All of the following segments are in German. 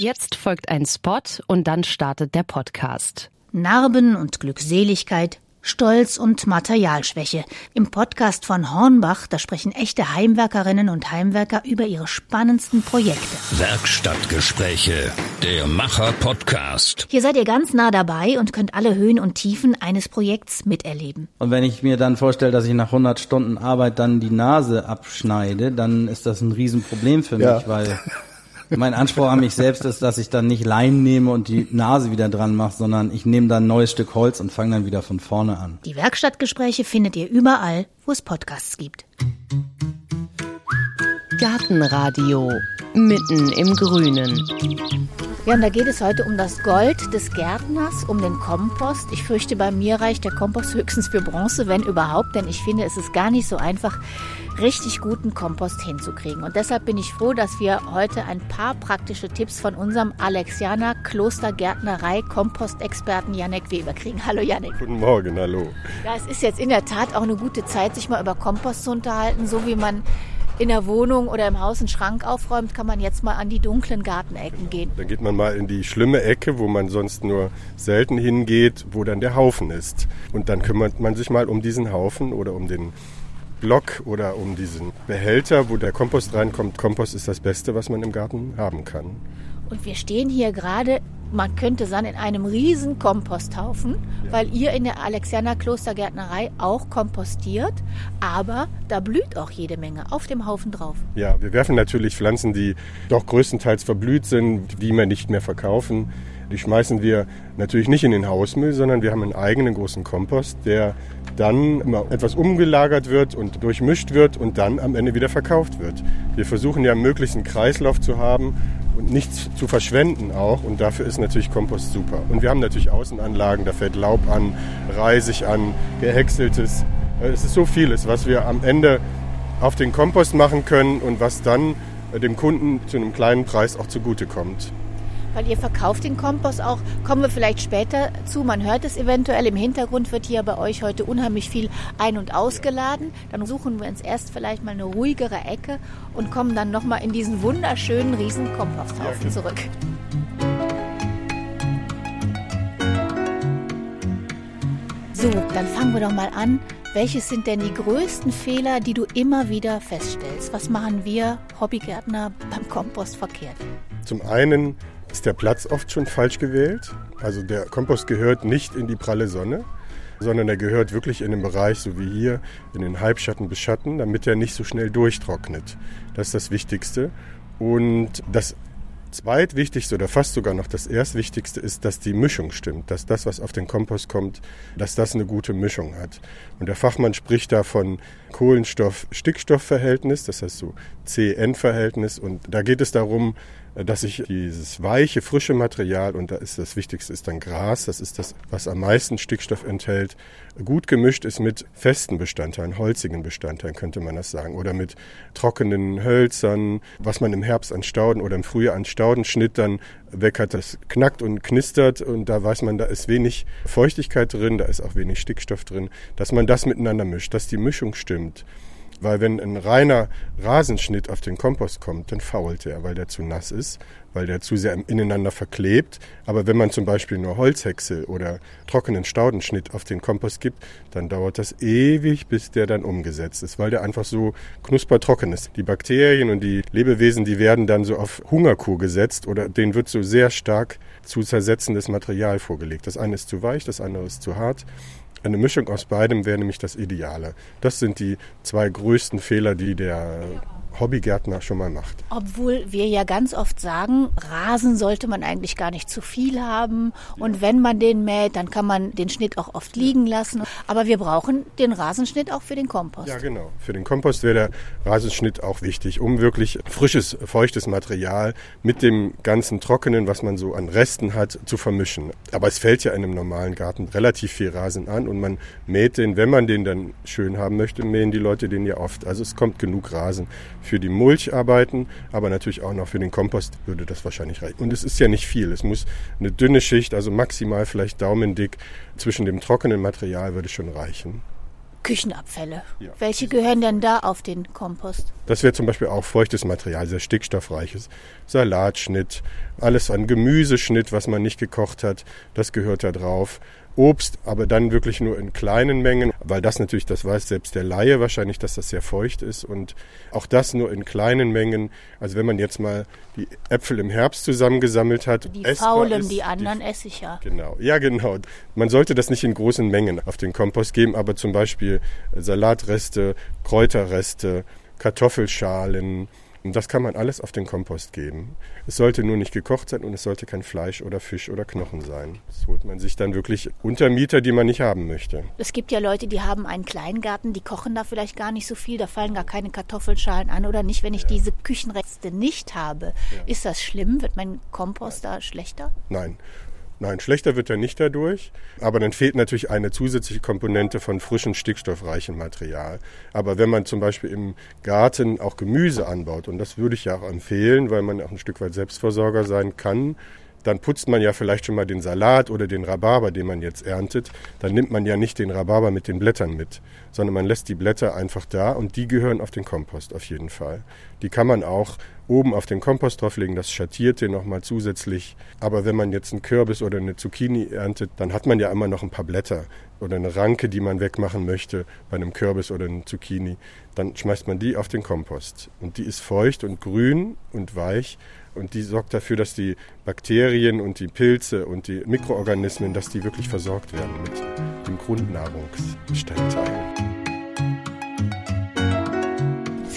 Jetzt folgt ein Spot und dann startet der Podcast. Narben und Glückseligkeit, Stolz und Materialschwäche. Im Podcast von Hornbach, da sprechen echte Heimwerkerinnen und Heimwerker über ihre spannendsten Projekte. Werkstattgespräche, der Macher-Podcast. Hier seid ihr ganz nah dabei und könnt alle Höhen und Tiefen eines Projekts miterleben. Und wenn ich mir dann vorstelle, dass ich nach 100 Stunden Arbeit dann die Nase abschneide, dann ist das ein Riesenproblem für mich, Ja. weil mein Anspruch an mich selbst ist, dass ich dann nicht Leinen nehme und die Nase wieder dran mache, sondern ich nehme dann ein neues Stück Holz und fange dann wieder von vorne an. Die Werkstattgespräche findet ihr überall, wo es Podcasts gibt. Gartenradio mitten im Grünen. Ja, und da geht es heute um das Gold des Gärtners, um den Kompost. Ich fürchte, bei mir reicht der Kompost höchstens für Bronze, wenn überhaupt, denn ich finde, es ist gar nicht so einfach, richtig guten Kompost hinzukriegen. Und deshalb bin ich froh, dass wir heute ein paar praktische Tipps von unserem Alexianer Klostergärtnerei Kompostexperten Janek Weber kriegen. Hallo Janek. Guten Morgen, hallo. Ja, es ist jetzt in der Tat auch eine gute Zeit, sich mal über Kompost zu unterhalten. So wie man in der Wohnung oder im Haus einen Schrank aufräumt, kann man jetzt mal an die dunklen Gartenecken gehen. Dann geht man mal in die schlimme Ecke, wo man sonst nur selten hingeht, wo dann der Haufen ist. Und dann kümmert man sich mal um diesen Haufen oder um den Block oder um diesen Behälter, wo der Kompost reinkommt. Kompost ist das Beste, was man im Garten haben kann. Und wir stehen hier gerade, man könnte sagen, in einem riesen Komposthaufen, weil ihr in der Alexianer Klostergärtnerei auch kompostiert, aber da blüht auch jede Menge auf dem Haufen drauf. Ja, wir werfen natürlich Pflanzen, die doch größtenteils verblüht sind, die wir nicht mehr verkaufen. Die schmeißen wir natürlich nicht in den Hausmüll, sondern wir haben einen eigenen großen Kompost, der dann immer etwas umgelagert wird und durchmischt wird und dann am Ende wieder verkauft wird. Wir versuchen ja möglichst einen Kreislauf zu haben und nichts zu verschwenden auch und dafür ist natürlich Kompost super. Und wir haben natürlich Außenanlagen, da fällt Laub an, Reisig an, gehäckseltes. Äh, Es ist so vieles, was wir am Ende auf den Kompost machen können und was dann äh, dem Kunden zu einem kleinen Preis auch zugutekommt. Weil ihr verkauft den Kompost auch, kommen wir vielleicht später zu. Man hört es eventuell. Im Hintergrund wird hier bei euch heute unheimlich viel ein- und ausgeladen. Dann suchen wir uns erst vielleicht mal eine ruhigere Ecke und kommen dann nochmal in diesen wunderschönen riesen Komposthaufen zurück. So, dann fangen wir doch mal an. Welches sind denn die größten Fehler, die du immer wieder feststellst? Was machen wir Hobbygärtner beim Kompost verkehrt? Zum einen ist der Platz oft schon falsch gewählt. Also der Kompost gehört nicht in die pralle Sonne, sondern er gehört wirklich in den Bereich, so wie hier, in den Halbschatten bis Schatten, damit er nicht so schnell durchtrocknet. Das ist das Wichtigste. Und das zweitwichtigste oder fast sogar noch das erstwichtigste ist, dass die Mischung stimmt, dass das, was auf den Kompost kommt, dass das eine gute Mischung hat. Und der Fachmann spricht da von Kohlenstoff-Stickstoff-Verhältnis, das heißt so CN-Verhältnis. Und da geht es darum, dass ich dieses weiche, frische Material, und da ist das Wichtigste ist dann Gras, das ist das, was am meisten Stickstoff enthält, gut gemischt ist mit festen Bestandteilen, holzigen Bestandteilen, könnte man das sagen, oder mit trockenen Hölzern, was man im Herbst an Stauden oder im Frühjahr an Staudenschnitt dann weg hat, das knackt und knistert und da weiß man, da ist wenig Feuchtigkeit drin, da ist auch wenig Stickstoff drin, dass man das miteinander mischt, dass die Mischung stimmt. Weil wenn ein reiner Rasenschnitt auf den Kompost kommt, dann fault er, weil der zu nass ist, weil der zu sehr ineinander verklebt. Aber wenn man zum Beispiel nur Holzhäcksel oder trockenen Staudenschnitt auf den Kompost gibt, dann dauert das ewig, bis der dann umgesetzt ist, weil der einfach so knuspertrocken ist. Die Bakterien und die Lebewesen, die werden dann so auf Hungerkur gesetzt oder denen wird so sehr stark zu zersetzendes Material vorgelegt. Das eine ist zu weich, das andere ist zu hart. Eine Mischung aus beidem wäre nämlich das Ideale. Das sind die zwei größten Fehler, die der Hobbygärtner schon mal macht. Obwohl wir ja ganz oft sagen, Rasen sollte man eigentlich gar nicht zu viel haben. Und wenn man den mäht, dann kann man den Schnitt auch oft liegen lassen. Aber wir brauchen den Rasenschnitt auch für den Kompost. Ja, genau. Für den Kompost wäre der Rasenschnitt auch wichtig, um wirklich frisches, feuchtes Material mit dem ganzen Trockenen, was man so an Resten hat, zu vermischen. Aber es fällt ja in einem normalen Garten relativ viel Rasen an und man mäht den, wenn man den dann schön haben möchte, mähen die Leute den ja oft. Also es kommt genug Rasen für die Mulcharbeiten, aber natürlich auch noch für den Kompost würde das wahrscheinlich reichen. Und es ist ja nicht viel. Es muss eine dünne Schicht, also maximal vielleicht daumendick zwischen dem trockenen Material würde schon reichen. Küchenabfälle. Ja. Welche gehören denn da auf den Kompost? Das wäre zum Beispiel auch feuchtes Material, sehr stickstoffreiches. Salatschnitt, alles an Gemüseschnitt, was man nicht gekocht hat, das gehört da drauf. Obst, aber dann wirklich nur in kleinen Mengen, weil das natürlich, das weiß selbst der Laie wahrscheinlich, dass das sehr feucht ist und auch das nur in kleinen Mengen. Also wenn man jetzt mal die Äpfel im Herbst zusammengesammelt hat. Die faulen, ist, die anderen die, esse ich ja. Genau, ja genau. Man sollte das nicht in großen Mengen auf den Kompost geben, aber zum Beispiel Salatreste, Kräuterreste, Kartoffelschalen, und das kann man alles auf den Kompost geben. Es sollte nur nicht gekocht sein und es sollte kein Fleisch oder Fisch oder Knochen sein. Das holt man sich dann wirklich unter Mieter, die man nicht haben möchte. Es gibt ja Leute, die haben einen Kleingarten, die kochen da vielleicht gar nicht so viel, da fallen gar keine Kartoffelschalen an oder nicht. Wenn ich ja. diese Küchenreste nicht habe, ja. ist das schlimm? Wird mein Kompost da schlechter? Nein. Nein, schlechter wird er nicht dadurch, aber dann fehlt natürlich eine zusätzliche Komponente von frischem, stickstoffreichem Material. Aber wenn man zum Beispiel im Garten auch Gemüse anbaut, und das würde ich ja auch empfehlen, weil man auch ein Stück weit Selbstversorger sein kann, dann putzt man ja vielleicht schon mal den Salat oder den Rhabarber, den man jetzt erntet. Dann nimmt man ja nicht den Rhabarber mit den Blättern mit, sondern man lässt die Blätter einfach da und die gehören auf den Kompost auf jeden Fall. Die kann man auch oben auf den Kompost drauflegen, das schattiert den nochmal zusätzlich. Aber wenn man jetzt einen Kürbis oder eine Zucchini erntet, dann hat man ja immer noch ein paar Blätter oder eine Ranke, die man wegmachen möchte bei einem Kürbis oder einem Zucchini. Dann schmeißt man die auf den Kompost. Und die ist feucht und grün und weich und die sorgt dafür, dass die Bakterien und die Pilze und die Mikroorganismen, dass die wirklich versorgt werden mit dem Grundnahrungsbestandteil.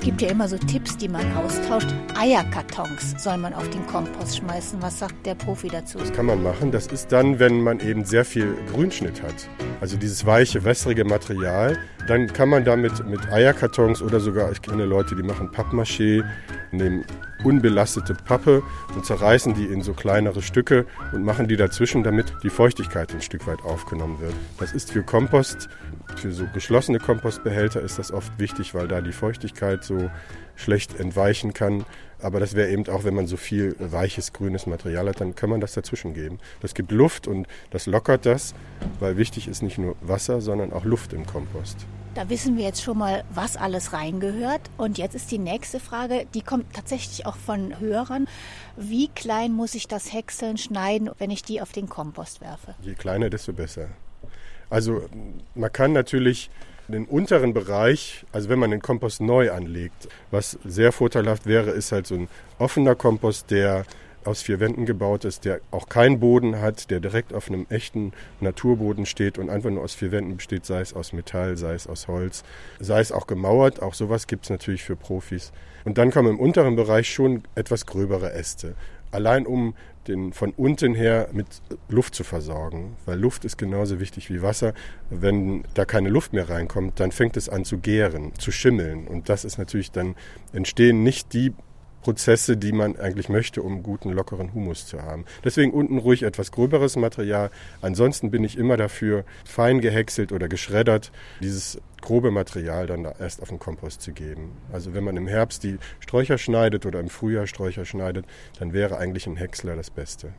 Es gibt ja immer so Tipps, die man austauscht. Eierkartons soll man auf den Kompost schmeißen. Was sagt der Profi dazu? Das kann man machen. Das ist dann, wenn man eben sehr viel Grünschnitt hat. Also dieses weiche, wässrige Material. Dann kann man damit mit Eierkartons oder sogar, ich kenne Leute, die machen Pappmaché, nehmen unbelastete Pappe und zerreißen die in so kleinere Stücke und machen die dazwischen, damit die Feuchtigkeit ein Stück weit aufgenommen wird. Das ist für Kompost, für so geschlossene Kompostbehälter ist das oft wichtig, weil da die Feuchtigkeit so schlecht entweichen kann. Aber das wäre eben auch, wenn man so viel weiches, grünes Material hat, dann kann man das dazwischen geben. Das gibt Luft und das lockert das, weil wichtig ist nicht nur Wasser, sondern auch Luft im Kompost. Da wissen wir jetzt schon mal, was alles reingehört. Und jetzt ist die nächste Frage, die kommt tatsächlich auch von Hörern. Wie klein muss ich das Häckseln schneiden, wenn ich die auf den Kompost werfe? Je kleiner, desto besser. Also man kann natürlich den unteren Bereich, also wenn man den Kompost neu anlegt, was sehr vorteilhaft wäre, ist halt so ein offener Kompost, der aus vier Wänden gebaut ist, der auch keinen Boden hat, der direkt auf einem echten Naturboden steht und einfach nur aus vier Wänden besteht, sei es aus Metall, sei es aus Holz, sei es auch gemauert. Auch sowas gibt es natürlich für Profis. Und dann kommen im unteren Bereich schon etwas gröbere Äste. Allein um den von unten her mit Luft zu versorgen, weil Luft ist genauso wichtig wie Wasser. Wenn da keine Luft mehr reinkommt, dann fängt es an zu gären, zu schimmeln und das ist natürlich dann entstehen nicht die Prozesse, die man eigentlich möchte, um guten, lockeren Humus zu haben. Deswegen unten ruhig etwas gröberes Material. Ansonsten bin ich immer dafür, fein gehäckselt oder geschreddert, dieses grobe Material dann erst auf den Kompost zu geben. Also wenn man im Herbst die Sträucher schneidet oder im Frühjahr Sträucher schneidet, dann wäre eigentlich ein Häcksler das Beste.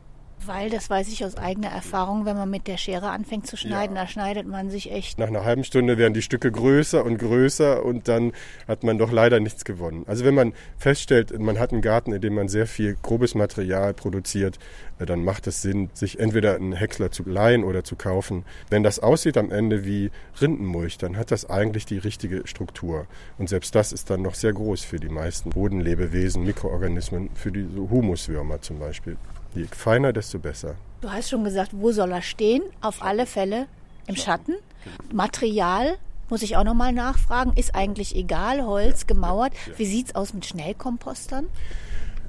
Weil, das weiß ich aus eigener Erfahrung, wenn man mit der Schere anfängt zu schneiden, ja. da schneidet man sich echt. Nach einer halben Stunde werden die Stücke größer und größer und dann hat man doch leider nichts gewonnen. Also wenn man feststellt, man hat einen Garten, in dem man sehr viel grobes Material produziert, äh, dann macht es Sinn, sich entweder einen Häcksler zu leihen oder zu kaufen. Wenn das aussieht am Ende wie Rindenmulch, dann hat das eigentlich die richtige Struktur. Und selbst das ist dann noch sehr groß für die meisten Bodenlebewesen, Mikroorganismen, für die Humuswürmer zum Beispiel. Je feiner, desto besser. Du hast schon gesagt, wo soll er stehen? Auf alle Fälle im Schatten. Material muss ich auch nochmal nachfragen. Ist eigentlich egal, Holz, gemauert. Wie sieht es aus mit Schnellkompostern?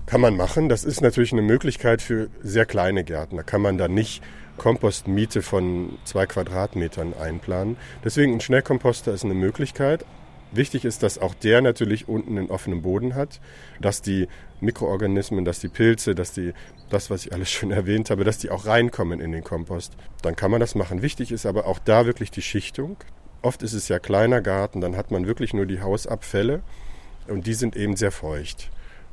Kann man machen. Das ist natürlich eine Möglichkeit für sehr kleine Gärten. Da kann man dann nicht Kompostmiete von zwei Quadratmetern einplanen. Deswegen ein Schnellkomposter ist eine Möglichkeit. Wichtig ist, dass auch der natürlich unten einen offenen Boden hat, dass die Mikroorganismen, dass die Pilze, dass die, das, was ich alles schon erwähnt habe, dass die auch reinkommen in den Kompost. Dann kann man das machen. Wichtig ist aber auch da wirklich die Schichtung. Oft ist es ja kleiner Garten, dann hat man wirklich nur die Hausabfälle und die sind eben sehr feucht.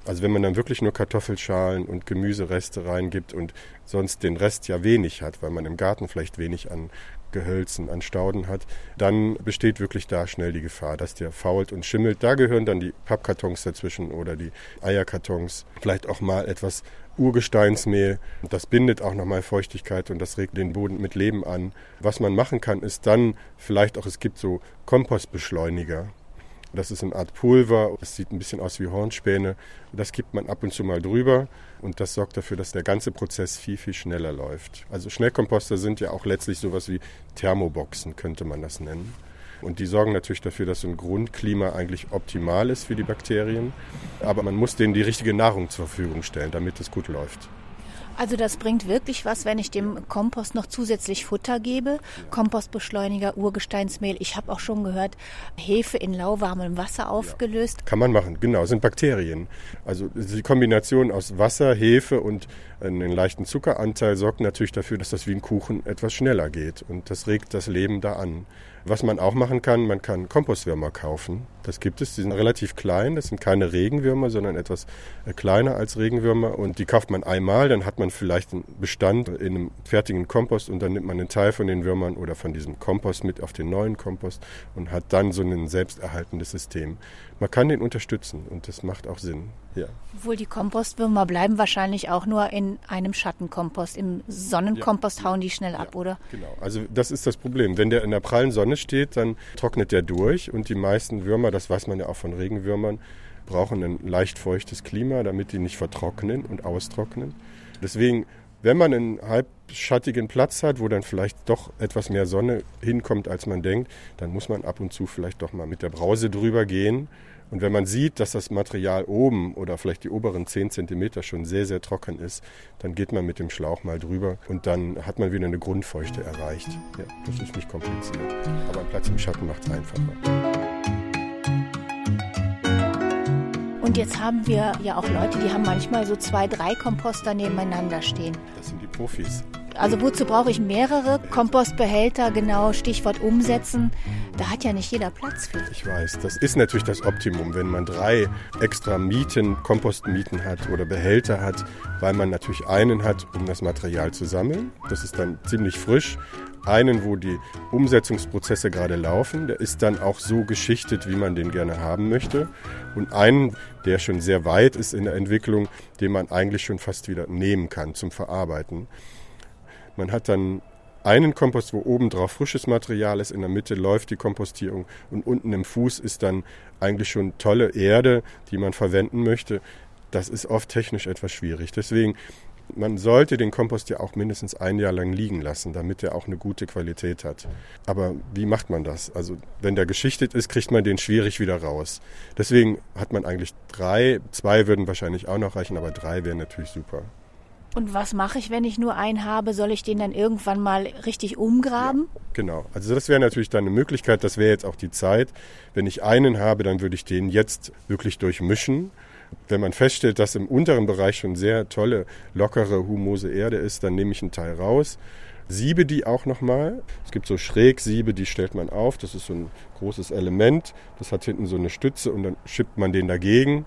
Also wenn man dann wirklich nur Kartoffelschalen und Gemüsereste reingibt und sonst den Rest ja wenig hat, weil man im Garten vielleicht wenig an Gehölzen, an Stauden hat, dann besteht wirklich da schnell die Gefahr, dass der fault und schimmelt. Da gehören dann die Pappkartons dazwischen oder die Eierkartons, vielleicht auch mal etwas Urgesteinsmehl. Das bindet auch nochmal Feuchtigkeit und das regt den Boden mit Leben an. Was man machen kann, ist dann vielleicht auch, es gibt so Kompostbeschleuniger. Das ist eine Art Pulver, das sieht ein bisschen aus wie Hornspäne. Das gibt man ab und zu mal drüber und das sorgt dafür, dass der ganze Prozess viel, viel schneller läuft. Also Schnellkomposter sind ja auch letztlich sowas wie Thermoboxen, könnte man das nennen. Und die sorgen natürlich dafür, dass so ein Grundklima eigentlich optimal ist für die Bakterien. Aber man muss denen die richtige Nahrung zur Verfügung stellen, damit es gut läuft. Also das bringt wirklich was, wenn ich dem Kompost noch zusätzlich Futter gebe. Kompostbeschleuniger, Urgesteinsmehl. Ich habe auch schon gehört, Hefe in lauwarmem Wasser aufgelöst. Ja, kann man machen, genau, sind Bakterien. Also die Kombination aus Wasser, Hefe und einen leichten Zuckeranteil sorgt natürlich dafür, dass das wie ein Kuchen etwas schneller geht. Und das regt das Leben da an. Was man auch machen kann, man kann Kompostwürmer kaufen. Das gibt es, die sind relativ klein, das sind keine Regenwürmer, sondern etwas äh, kleiner als Regenwürmer und die kauft man einmal, dann hat man vielleicht einen Bestand in einem fertigen Kompost und dann nimmt man einen Teil von den Würmern oder von diesem Kompost mit auf den neuen Kompost und hat dann so ein selbsterhaltendes System. Man kann den unterstützen und das macht auch Sinn. Ja. Obwohl die Kompostwürmer bleiben wahrscheinlich auch nur in einem Schattenkompost. Im Sonnenkompost ja. hauen die schnell ab, ja, oder? Genau. Also das ist das Problem. Wenn der in der prallen Sonne steht, dann trocknet der durch und die meisten Würmer, das weiß man ja auch von Regenwürmern, brauchen ein leicht feuchtes Klima, damit die nicht vertrocknen und austrocknen. Deswegen, wenn man einen halbschattigen Platz hat, wo dann vielleicht doch etwas mehr Sonne hinkommt, als man denkt, dann muss man ab und zu vielleicht doch mal mit der Brause drüber gehen und wenn man sieht, dass das Material oben oder vielleicht die oberen 10 cm schon sehr, sehr trocken ist, dann geht man mit dem Schlauch mal drüber und dann hat man wieder eine Grundfeuchte erreicht. Ja, das ist nicht kompliziert. Aber ein Platz im Schatten macht es einfacher. Und jetzt haben wir ja auch Leute, die haben manchmal so zwei, drei Komposter nebeneinander stehen. Das sind die Profis. Also wozu brauche ich mehrere Kompostbehälter? Genau, Stichwort umsetzen. Da hat ja nicht jeder Platz für. Ich weiß, das ist natürlich das Optimum, wenn man drei extra Mieten, Kompostmieten hat oder Behälter hat, weil man natürlich einen hat, um das Material zu sammeln. Das ist dann ziemlich frisch. Einen, wo die Umsetzungsprozesse gerade laufen, der ist dann auch so geschichtet, wie man den gerne haben möchte. Und einen, der schon sehr weit ist in der Entwicklung, den man eigentlich schon fast wieder nehmen kann zum Verarbeiten. Man hat dann einen Kompost, wo oben drauf frisches Material ist, in der Mitte läuft die Kompostierung und unten im Fuß ist dann eigentlich schon tolle Erde, die man verwenden möchte. Das ist oft technisch etwas schwierig. Deswegen, man sollte den Kompost ja auch mindestens ein Jahr lang liegen lassen, damit er auch eine gute Qualität hat. Aber wie macht man das? Also wenn der geschichtet ist, kriegt man den schwierig wieder raus. Deswegen hat man eigentlich drei, zwei würden wahrscheinlich auch noch reichen, aber drei wären natürlich super. Und was mache ich, wenn ich nur einen habe? Soll ich den dann irgendwann mal richtig umgraben? Ja, genau. Also das wäre natürlich dann eine Möglichkeit. Das wäre jetzt auch die Zeit. Wenn ich einen habe, dann würde ich den jetzt wirklich durchmischen. Wenn man feststellt, dass im unteren Bereich schon sehr tolle, lockere, humose Erde ist, dann nehme ich einen Teil raus, siebe die auch nochmal. Es gibt so Schrägsiebe, die stellt man auf. Das ist so ein großes Element. Das hat hinten so eine Stütze und dann schippt man den dagegen.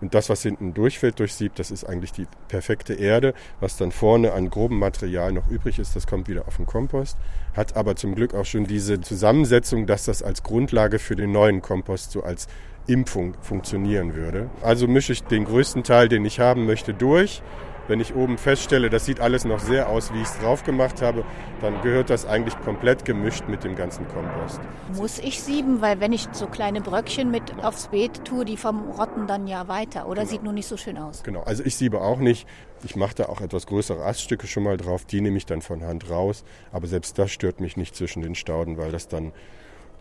Und das, was hinten durchfällt durch Sieb, das ist eigentlich die perfekte Erde. Was dann vorne an grobem Material noch übrig ist, das kommt wieder auf den Kompost. Hat aber zum Glück auch schon diese Zusammensetzung, dass das als Grundlage für den neuen Kompost so als Impfung funktionieren würde. Also mische ich den größten Teil, den ich haben möchte, durch wenn ich oben feststelle, das sieht alles noch sehr aus, wie ich es drauf gemacht habe, dann gehört das eigentlich komplett gemischt mit dem ganzen Kompost. Muss ich sieben, weil wenn ich so kleine Bröckchen mit aufs Beet tue, die verrotten dann ja weiter oder genau. sieht nur nicht so schön aus. Genau, also ich siebe auch nicht. Ich mache da auch etwas größere Aststücke schon mal drauf, die nehme ich dann von Hand raus, aber selbst das stört mich nicht zwischen den Stauden, weil das dann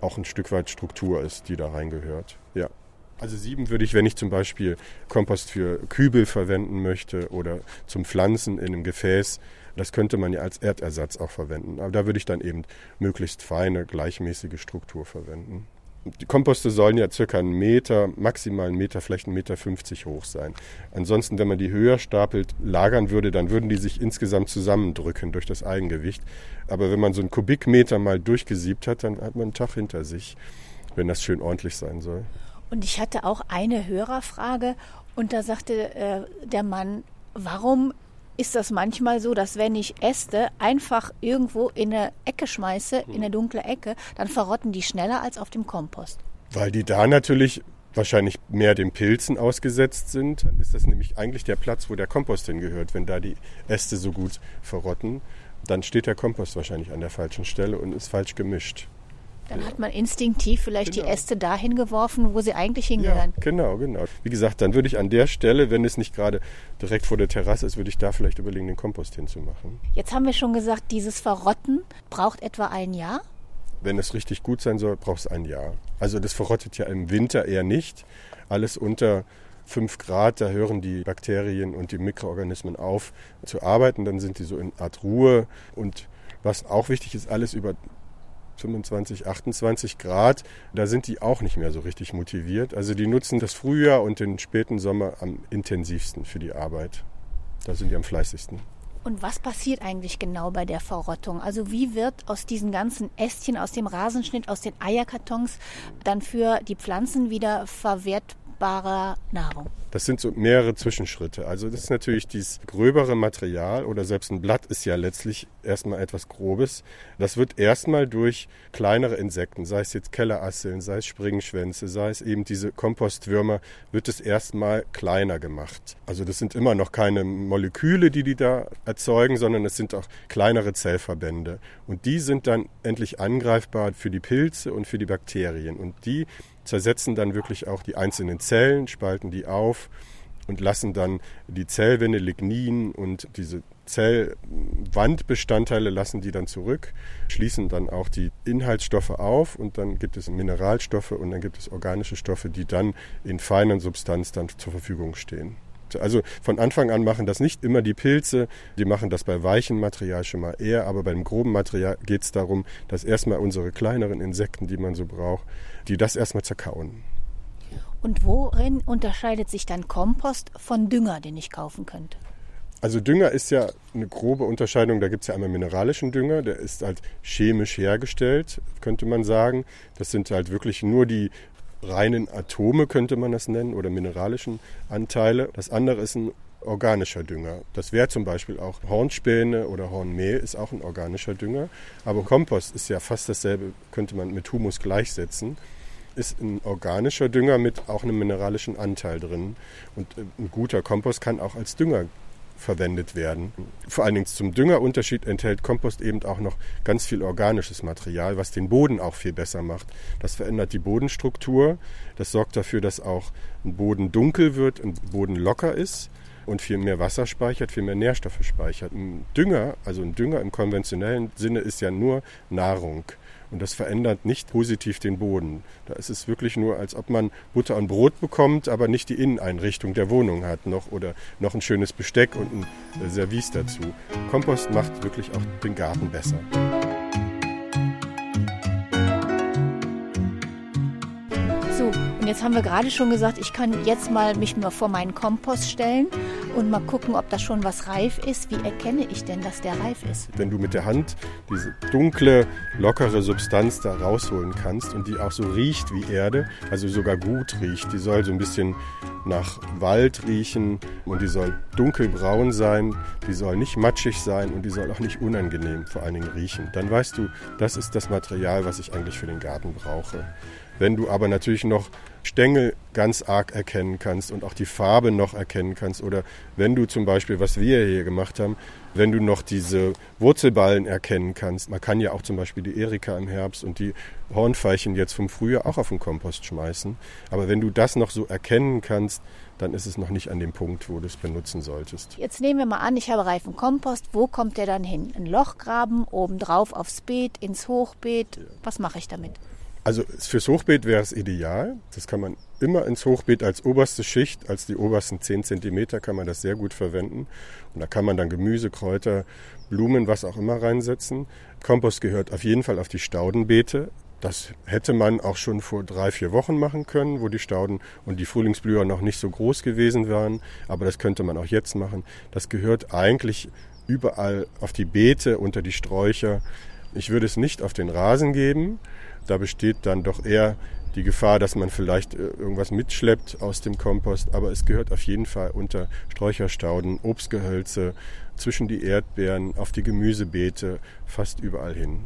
auch ein Stück weit Struktur ist, die da reingehört. Ja. Also sieben würde ich, wenn ich zum Beispiel Kompost für Kübel verwenden möchte oder zum Pflanzen in einem Gefäß, das könnte man ja als Erdersatz auch verwenden. Aber da würde ich dann eben möglichst feine, gleichmäßige Struktur verwenden. Die Komposte sollen ja circa einen Meter, maximal einen Meter, vielleicht einen Meter 50 hoch sein. Ansonsten, wenn man die höher stapelt, lagern würde, dann würden die sich insgesamt zusammendrücken durch das Eigengewicht. Aber wenn man so einen Kubikmeter mal durchgesiebt hat, dann hat man einen Tag hinter sich, wenn das schön ordentlich sein soll. Und ich hatte auch eine Hörerfrage und da sagte äh, der Mann, warum ist das manchmal so, dass wenn ich Äste einfach irgendwo in eine Ecke schmeiße, in eine dunkle Ecke, dann verrotten die schneller als auf dem Kompost. Weil die da natürlich wahrscheinlich mehr den Pilzen ausgesetzt sind. Dann ist das nämlich eigentlich der Platz, wo der Kompost hingehört. Wenn da die Äste so gut verrotten, dann steht der Kompost wahrscheinlich an der falschen Stelle und ist falsch gemischt. Dann hat man instinktiv vielleicht Genau. die Äste dahin geworfen, wo sie eigentlich hingehören. Ja, genau, genau. Wie gesagt, dann würde ich an der Stelle, wenn es nicht gerade direkt vor der Terrasse ist, würde ich da vielleicht überlegen, den Kompost hinzumachen. Jetzt haben wir schon gesagt, dieses Verrotten braucht etwa ein Jahr. Wenn es richtig gut sein soll, braucht es ein Jahr. Also das verrottet ja im Winter eher nicht. Alles unter 5 Grad, da hören die Bakterien und die Mikroorganismen auf zu arbeiten. Dann sind die so in Art Ruhe. Und was auch wichtig ist, alles über 25, 28 Grad, da sind die auch nicht mehr so richtig motiviert. Also die nutzen das Frühjahr und den späten Sommer am intensivsten für die Arbeit. Da sind die am fleißigsten. Und was passiert eigentlich genau bei der Verrottung? Also wie wird aus diesen ganzen Ästchen, aus dem Rasenschnitt, aus den Eierkartons dann für die Pflanzen wieder verwertbare Nahrung? Das sind so mehrere Zwischenschritte. Also das ist natürlich dieses gröbere Material oder selbst ein Blatt ist ja letztlich erstmal etwas Grobes. Das wird erstmal durch kleinere Insekten, sei es jetzt Kellerasseln, sei es Springschwänze, sei es eben diese Kompostwürmer, wird es erstmal kleiner gemacht. Also das sind immer noch keine Moleküle, die die da erzeugen, sondern es sind auch kleinere Zellverbände. Und die sind dann endlich angreifbar für die Pilze und für die Bakterien. Und die zersetzen dann wirklich auch die einzelnen Zellen, spalten die auf und lassen dann die Zellwände, Lignin und diese Zellwandbestandteile lassen die dann zurück, schließen dann auch die Inhaltsstoffe auf und dann gibt es Mineralstoffe und dann gibt es organische Stoffe, die dann in feinen Substanz dann zur Verfügung stehen. Also von Anfang an machen das nicht immer die Pilze, die machen das bei weichem Material schon mal eher, aber beim groben Material geht es darum, dass erstmal unsere kleineren Insekten, die man so braucht, die das erstmal zerkauen. Und worin unterscheidet sich dann Kompost von Dünger, den ich kaufen könnte? Also Dünger ist ja eine grobe Unterscheidung. Da gibt es ja einmal mineralischen Dünger, der ist halt chemisch hergestellt, könnte man sagen. Das sind halt wirklich nur die reinen Atome, könnte man das nennen, oder mineralischen Anteile. Das andere ist ein organischer Dünger. Das wäre zum Beispiel auch Hornspäne oder Hornmehl ist auch ein organischer Dünger. Aber Kompost ist ja fast dasselbe, könnte man mit Humus gleichsetzen ist ein organischer Dünger mit auch einem mineralischen Anteil drin. Und äh, ein guter Kompost kann auch als Dünger verwendet werden. Vor allen Dingen zum Düngerunterschied enthält Kompost eben auch noch ganz viel organisches Material, was den Boden auch viel besser macht. Das verändert die Bodenstruktur. Das sorgt dafür, dass auch ein Boden dunkel wird und Boden locker ist und viel mehr Wasser speichert, viel mehr Nährstoffe speichert. Ein Dünger, also ein Dünger im konventionellen Sinne, ist ja nur Nahrung. Und das verändert nicht positiv den Boden. Da ist es wirklich nur, als ob man Butter und Brot bekommt, aber nicht die Inneneinrichtung der Wohnung hat noch oder noch ein schönes Besteck und ein äh, Service dazu. Kompost macht wirklich auch den Garten besser. So, und jetzt haben wir gerade schon gesagt, ich kann jetzt mal mich mal vor meinen Kompost stellen und mal gucken, ob da schon was reif ist. Wie erkenne ich denn, dass der reif ist? Wenn du mit der Hand diese dunkle, lockere Substanz da rausholen kannst und die auch so riecht wie Erde, also sogar gut riecht, die soll so ein bisschen nach Wald riechen und die soll dunkelbraun sein, die soll nicht matschig sein und die soll auch nicht unangenehm vor allen Dingen riechen. Dann weißt du, das ist das Material, was ich eigentlich für den Garten brauche. Wenn du aber natürlich noch Stängel ganz arg erkennen kannst und auch die Farbe noch erkennen kannst oder wenn du zum Beispiel, was wir hier gemacht haben, wenn du noch diese Wurzelballen erkennen kannst, man kann ja auch zum Beispiel die Erika im Herbst und die Hornfeilchen jetzt vom Frühjahr auch auf den Kompost schmeißen, aber wenn du das noch so erkennen kannst, dann ist es noch nicht an dem Punkt, wo du es benutzen solltest. Jetzt nehmen wir mal an, ich habe reifen Kompost. Wo kommt der dann hin? Ein Loch graben, obendrauf aufs Beet, ins Hochbeet. Was mache ich damit? Also fürs Hochbeet wäre es ideal. Das kann man immer ins Hochbeet als oberste Schicht, als die obersten 10 Zentimeter kann man das sehr gut verwenden. Und da kann man dann Gemüse, Kräuter, Blumen, was auch immer reinsetzen. Kompost gehört auf jeden Fall auf die Staudenbeete. Das hätte man auch schon vor drei, vier Wochen machen können, wo die Stauden und die Frühlingsblüher noch nicht so groß gewesen waren. Aber das könnte man auch jetzt machen. Das gehört eigentlich überall auf die Beete, unter die Sträucher. Ich würde es nicht auf den Rasen geben. Da besteht dann doch eher die Gefahr, dass man vielleicht äh, irgendwas mitschleppt aus dem Kompost. Aber es gehört auf jeden Fall unter Sträucherstauden, Obstgehölze, zwischen die Erdbeeren, auf die Gemüsebeete, fast überall hin.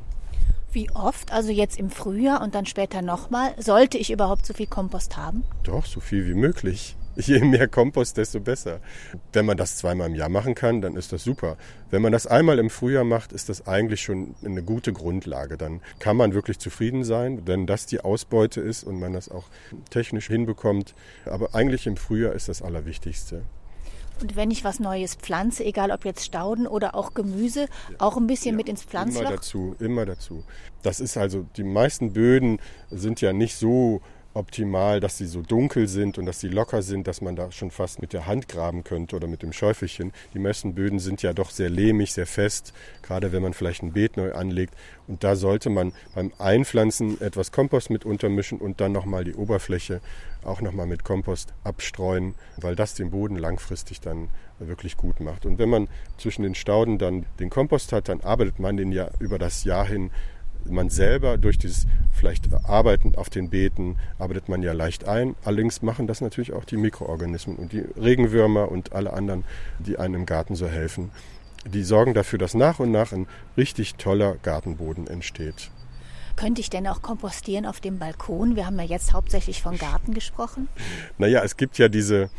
Wie oft, also jetzt im Frühjahr und dann später nochmal, sollte ich überhaupt so viel Kompost haben? Doch, so viel wie möglich. Je mehr Kompost, desto besser. Wenn man das zweimal im Jahr machen kann, dann ist das super. Wenn man das einmal im Frühjahr macht, ist das eigentlich schon eine gute Grundlage. Dann kann man wirklich zufrieden sein, wenn das die Ausbeute ist und man das auch technisch hinbekommt. Aber eigentlich im Frühjahr ist das Allerwichtigste. Und wenn ich was Neues pflanze, egal ob jetzt Stauden oder auch Gemüse, auch ein bisschen ja, mit ins Pflanzloch? Immer dazu, immer dazu. Das ist also, die meisten Böden sind ja nicht so optimal, dass sie so dunkel sind und dass sie locker sind, dass man da schon fast mit der Hand graben könnte oder mit dem Schäufelchen. Die meisten Böden sind ja doch sehr lehmig, sehr fest, gerade wenn man vielleicht ein Beet neu anlegt. Und da sollte man beim Einpflanzen etwas Kompost mit untermischen und dann nochmal die Oberfläche auch nochmal mit Kompost abstreuen, weil das den Boden langfristig dann wirklich gut macht. Und wenn man zwischen den Stauden dann den Kompost hat, dann arbeitet man den ja über das Jahr hin man selber durch dieses vielleicht Arbeiten auf den Beeten arbeitet man ja leicht ein. Allerdings machen das natürlich auch die Mikroorganismen und die Regenwürmer und alle anderen, die einem im Garten so helfen. Die sorgen dafür, dass nach und nach ein richtig toller Gartenboden entsteht. Könnte ich denn auch kompostieren auf dem Balkon? Wir haben ja jetzt hauptsächlich von Garten gesprochen. Naja, es gibt ja diese,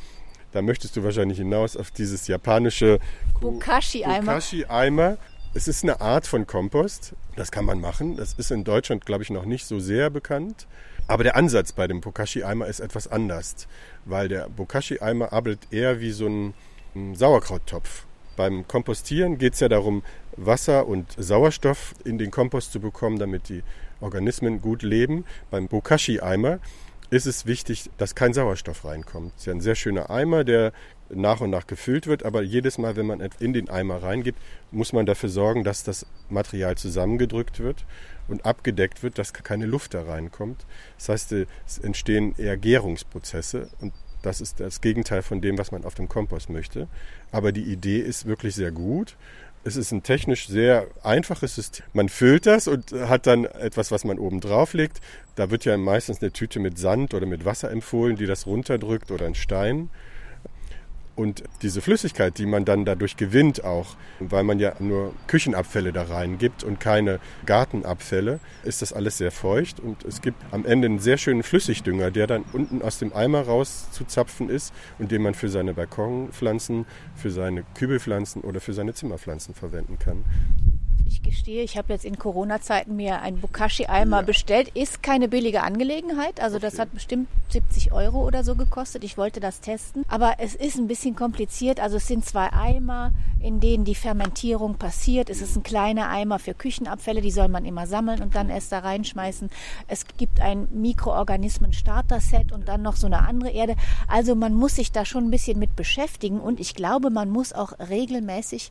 da möchtest du wahrscheinlich hinaus auf dieses japanische Bokashi-Eimer. Es ist eine Art von Kompost. Das kann man machen. Das ist in Deutschland, glaube ich, noch nicht so sehr bekannt. Aber der Ansatz bei dem Bokashi-Eimer ist etwas anders, weil der Bokashi-Eimer arbeitet eher wie so ein Sauerkrauttopf. Beim Kompostieren geht es ja darum, Wasser und Sauerstoff in den Kompost zu bekommen, damit die Organismen gut leben. Beim Bokashi-Eimer ist es wichtig, dass kein Sauerstoff reinkommt. Es ist ja ein sehr schöner Eimer, der nach und nach gefüllt wird, aber jedes Mal, wenn man in den Eimer reingibt, muss man dafür sorgen, dass das Material zusammengedrückt wird und abgedeckt wird, dass keine Luft da reinkommt. Das heißt, es entstehen eher Gärungsprozesse und das ist das Gegenteil von dem, was man auf dem Kompost möchte. Aber die Idee ist wirklich sehr gut es ist ein technisch sehr einfaches System. Man füllt das und hat dann etwas, was man oben drauf legt. Da wird ja meistens eine Tüte mit Sand oder mit Wasser empfohlen, die das runterdrückt oder ein Stein. Und diese Flüssigkeit, die man dann dadurch gewinnt auch, weil man ja nur Küchenabfälle da reingibt und keine Gartenabfälle, ist das alles sehr feucht. Und es gibt am Ende einen sehr schönen Flüssigdünger, der dann unten aus dem Eimer rauszuzapfen ist und den man für seine Balkonpflanzen, für seine Kübelpflanzen oder für seine Zimmerpflanzen verwenden kann. Ich gestehe, ich habe jetzt in Corona-Zeiten mir einen Bokashi-Eimer ja. bestellt. Ist keine billige Angelegenheit. Also okay. das hat bestimmt 70 Euro oder so gekostet. Ich wollte das testen. Aber es ist ein bisschen kompliziert. Also es sind zwei Eimer, in denen die Fermentierung passiert. Es ist ein kleiner Eimer für Küchenabfälle. Die soll man immer sammeln und dann erst da reinschmeißen. Es gibt ein Mikroorganismen-Starter-Set und dann noch so eine andere Erde. Also man muss sich da schon ein bisschen mit beschäftigen. Und ich glaube, man muss auch regelmäßig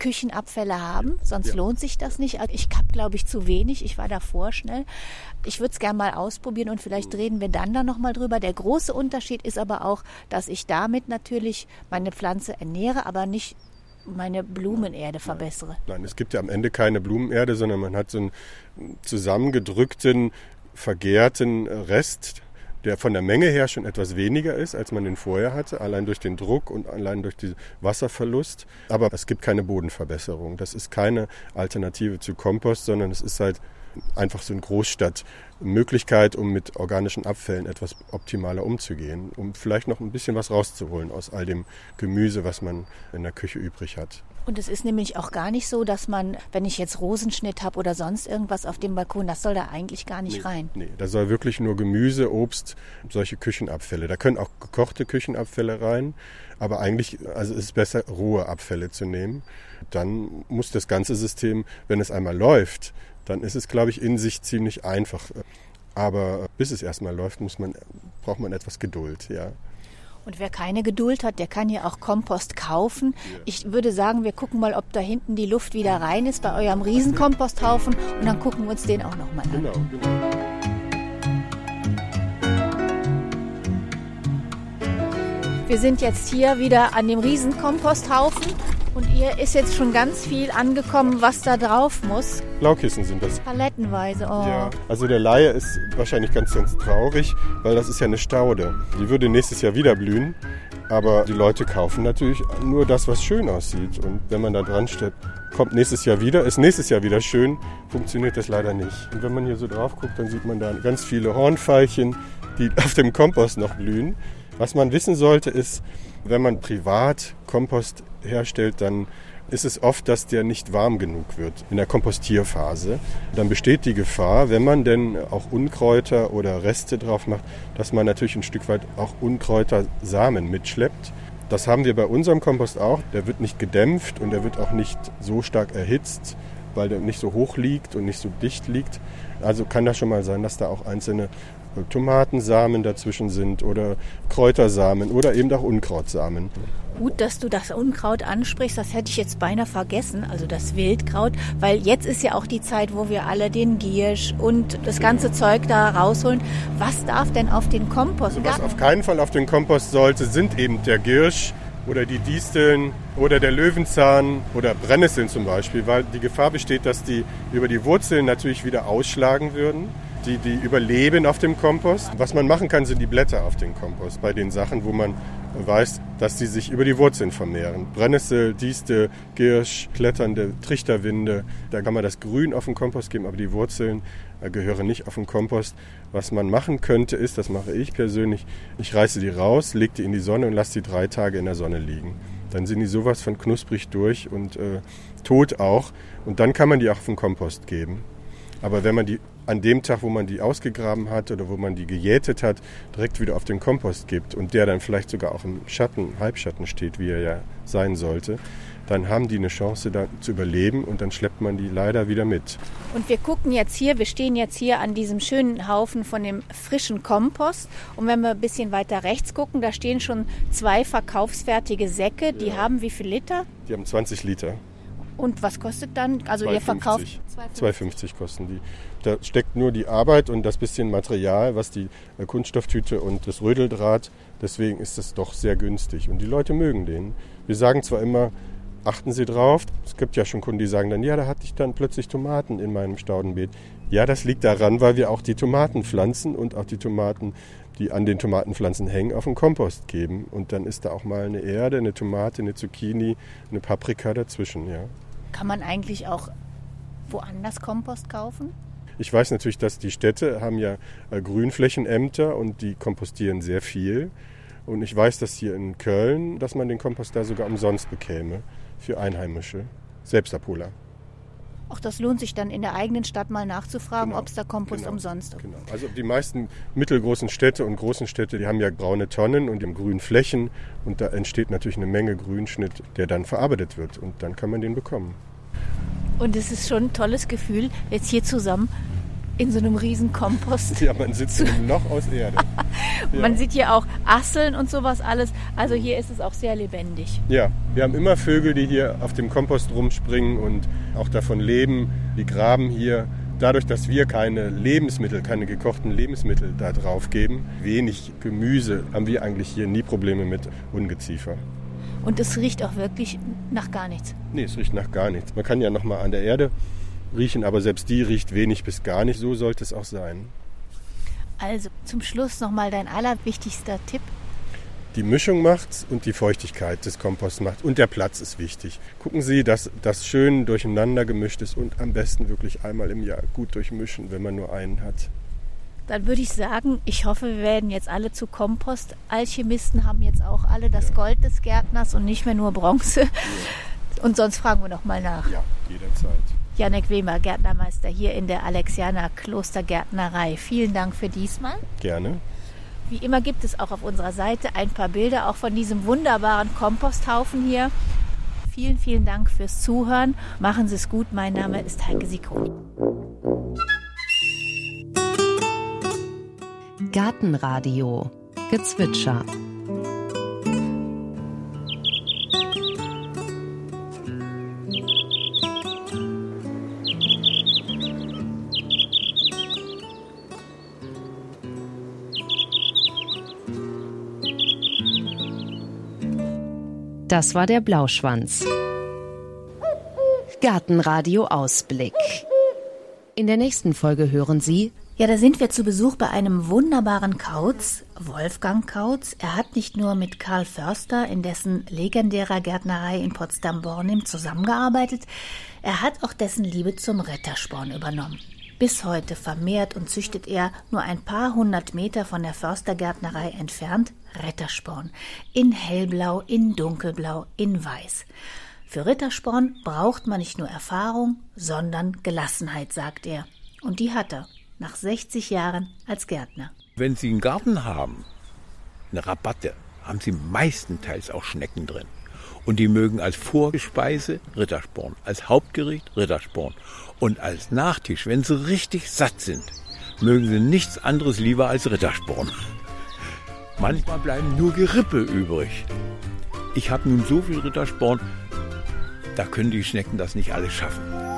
Küchenabfälle haben, sonst ja. lohnt sich das nicht. Also ich habe, glaube ich, zu wenig. Ich war davor schnell. Ich würde es gerne mal ausprobieren und vielleicht reden wir dann da nochmal drüber. Der große Unterschied ist aber auch, dass ich damit natürlich meine Pflanze ernähre, aber nicht meine Blumenerde verbessere. Nein, es gibt ja am Ende keine Blumenerde, sondern man hat so einen zusammengedrückten, vergärten Rest der von der Menge her schon etwas weniger ist, als man den vorher hatte, allein durch den Druck und allein durch den Wasserverlust. Aber es gibt keine Bodenverbesserung. Das ist keine Alternative zu Kompost, sondern es ist halt einfach so eine Großstadtmöglichkeit, um mit organischen Abfällen etwas optimaler umzugehen, um vielleicht noch ein bisschen was rauszuholen aus all dem Gemüse, was man in der Küche übrig hat. Und es ist nämlich auch gar nicht so, dass man, wenn ich jetzt Rosenschnitt habe oder sonst irgendwas auf dem Balkon, das soll da eigentlich gar nicht nee, rein. Nee, da soll wirklich nur Gemüse, Obst, solche Küchenabfälle. Da können auch gekochte Küchenabfälle rein, aber eigentlich also ist es besser, rohe Abfälle zu nehmen. Dann muss das ganze System, wenn es einmal läuft, dann ist es, glaube ich, in sich ziemlich einfach. Aber bis es erstmal läuft, muss man, braucht man etwas Geduld, ja. Und wer keine Geduld hat, der kann ja auch Kompost kaufen. Ich würde sagen, wir gucken mal, ob da hinten die Luft wieder rein ist bei eurem Riesenkomposthaufen und dann gucken wir uns den auch nochmal an. Genau, genau. Wir sind jetzt hier wieder an dem Riesenkomposthaufen Und ihr ist jetzt schon ganz viel angekommen, was da drauf muss. Blaukissen sind das. Palettenweise. Oh. Ja, also der Laie ist wahrscheinlich ganz, ganz traurig, weil das ist ja eine Staude. Die würde nächstes Jahr wieder blühen. Aber die Leute kaufen natürlich nur das, was schön aussieht. Und wenn man da dran steht, kommt nächstes Jahr wieder, ist nächstes Jahr wieder schön, funktioniert das leider nicht. Und wenn man hier so drauf guckt, dann sieht man da ganz viele Hornfeilchen, die auf dem Kompost noch blühen. Was man wissen sollte, ist, wenn man privat Kompost herstellt, dann ist es oft, dass der nicht warm genug wird in der Kompostierphase. Dann besteht die Gefahr, wenn man denn auch Unkräuter oder Reste drauf macht, dass man natürlich ein Stück weit auch Unkräutersamen mitschleppt. Das haben wir bei unserem Kompost auch. Der wird nicht gedämpft und der wird auch nicht so stark erhitzt, weil der nicht so hoch liegt und nicht so dicht liegt. Also kann das schon mal sein, dass da auch einzelne Tomatensamen dazwischen sind oder Kräutersamen oder eben auch Unkrautsamen. Gut, dass du das Unkraut ansprichst, das hätte ich jetzt beinahe vergessen, also das Wildkraut, weil jetzt ist ja auch die Zeit, wo wir alle den Giersch und das ganze Zeug da rausholen. Was darf denn auf den Kompost? Also was auf keinen Fall auf den Kompost sollte, sind eben der Giersch oder die Disteln oder der Löwenzahn oder Brennnesseln zum Beispiel, weil die Gefahr besteht, dass die über die Wurzeln natürlich wieder ausschlagen würden die, die überleben auf dem Kompost. Was man machen kann, sind die Blätter auf dem Kompost, bei den Sachen, wo man weiß, dass die sich über die Wurzeln vermehren. Brennnessel, Dieste, Girsch, kletternde Trichterwinde, da kann man das Grün auf den Kompost geben, aber die Wurzeln äh, gehören nicht auf den Kompost. Was man machen könnte, ist, das mache ich persönlich, ich reiße die raus, lege die in die Sonne und lasse die drei Tage in der Sonne liegen. Dann sind die sowas von knusprig durch und äh, tot auch. Und dann kann man die auch auf den Kompost geben. Aber wenn man die an dem Tag, wo man die ausgegraben hat oder wo man die gejätet hat, direkt wieder auf den Kompost gibt und der dann vielleicht sogar auch im Schatten, Halbschatten steht, wie er ja sein sollte, dann haben die eine Chance da zu überleben und dann schleppt man die leider wieder mit. Und wir gucken jetzt hier, wir stehen jetzt hier an diesem schönen Haufen von dem frischen Kompost und wenn wir ein bisschen weiter rechts gucken, da stehen schon zwei verkaufsfertige Säcke, die ja. haben wie viel Liter? Die haben 20 Liter. Und was kostet dann? Also 2,50. ihr verkauft 2,50 kosten die. Da steckt nur die Arbeit und das bisschen Material, was die äh, Kunststofftüte und das Rödeldraht. Deswegen ist es doch sehr günstig und die Leute mögen den. Wir sagen zwar immer, achten Sie drauf. Es gibt ja schon Kunden, die sagen dann, ja, da hatte ich dann plötzlich Tomaten in meinem Staudenbeet. Ja, das liegt daran, weil wir auch die Tomatenpflanzen und auch die Tomaten, die an den Tomatenpflanzen hängen, auf den Kompost geben. Und dann ist da auch mal eine Erde, eine Tomate, eine Zucchini, eine Paprika dazwischen, ja. Kann man eigentlich auch woanders Kompost kaufen? Ich weiß natürlich, dass die Städte haben ja äh, Grünflächenämter und die kompostieren sehr viel. Und ich weiß, dass hier in Köln, dass man den Kompost da sogar umsonst bekäme für Einheimische, Selbstabholer. Auch das lohnt sich dann in der eigenen Stadt mal nachzufragen, genau, ob es da Kompost genau, umsonst gibt. Genau. Also die meisten mittelgroßen Städte und großen Städte, die haben ja braune Tonnen und die grünen Flächen und da entsteht natürlich eine Menge Grünschnitt, der dann verarbeitet wird und dann kann man den bekommen. Und es ist schon ein tolles Gefühl, jetzt hier zusammen in so einem riesen Kompost. Ja, man sitzt in einem Loch aus Erde. Ja. Man sieht hier auch Asseln und sowas alles. Also hier ist es auch sehr lebendig. Ja, wir haben immer Vögel, die hier auf dem Kompost rumspringen und auch davon leben. Die graben hier. Dadurch, dass wir keine Lebensmittel, keine gekochten Lebensmittel da drauf geben, wenig Gemüse, haben wir eigentlich hier nie Probleme mit Ungeziefer. Und es riecht auch wirklich nach gar nichts. Nee, es riecht nach gar nichts. Man kann ja noch mal an der Erde riechen, aber selbst die riecht wenig bis gar nicht. So sollte es auch sein. Also zum Schluss noch mal dein allerwichtigster Tipp. Die Mischung macht's und die Feuchtigkeit des Komposts macht und der Platz ist wichtig. Gucken Sie, dass das schön durcheinander gemischt ist und am besten wirklich einmal im Jahr gut durchmischen, wenn man nur einen hat. Dann würde ich sagen, ich hoffe, wir werden jetzt alle zu Kompostalchemisten, haben jetzt auch alle das ja. Gold des Gärtners und nicht mehr nur Bronze. Ja. Und sonst fragen wir noch mal nach. Ja, jederzeit. Janek Wehmer, Gärtnermeister hier in der Alexianer Klostergärtnerei. Vielen Dank für diesmal. Gerne. Wie immer gibt es auch auf unserer Seite ein paar Bilder auch von diesem wunderbaren Komposthaufen hier. Vielen, vielen Dank fürs Zuhören. Machen Sie es gut. Mein Name ist Heike Sikro. Gartenradio Gezwitscher Das war der Blauschwanz. Gartenradio Ausblick. In der nächsten Folge hören Sie ja, da sind wir zu Besuch bei einem wunderbaren Kauz, Wolfgang Kautz. Er hat nicht nur mit Karl Förster in dessen legendärer Gärtnerei in Potsdam-Bornim zusammengearbeitet, er hat auch dessen Liebe zum Rittersporn übernommen. Bis heute vermehrt und züchtet er nur ein paar hundert Meter von der Förstergärtnerei entfernt Rittersporn. In hellblau, in dunkelblau, in weiß. Für Rittersporn braucht man nicht nur Erfahrung, sondern Gelassenheit, sagt er. Und die hat er nach 60 Jahren als Gärtner. Wenn Sie einen Garten haben, eine Rabatte, haben Sie meistenteils auch Schnecken drin. Und die mögen als Vorspeise Rittersporn, als Hauptgericht Rittersporn und als Nachtisch, wenn sie richtig satt sind, mögen sie nichts anderes lieber als Rittersporn. Manchmal bleiben nur Gerippe übrig. Ich habe nun so viel Rittersporn, da können die Schnecken das nicht alles schaffen.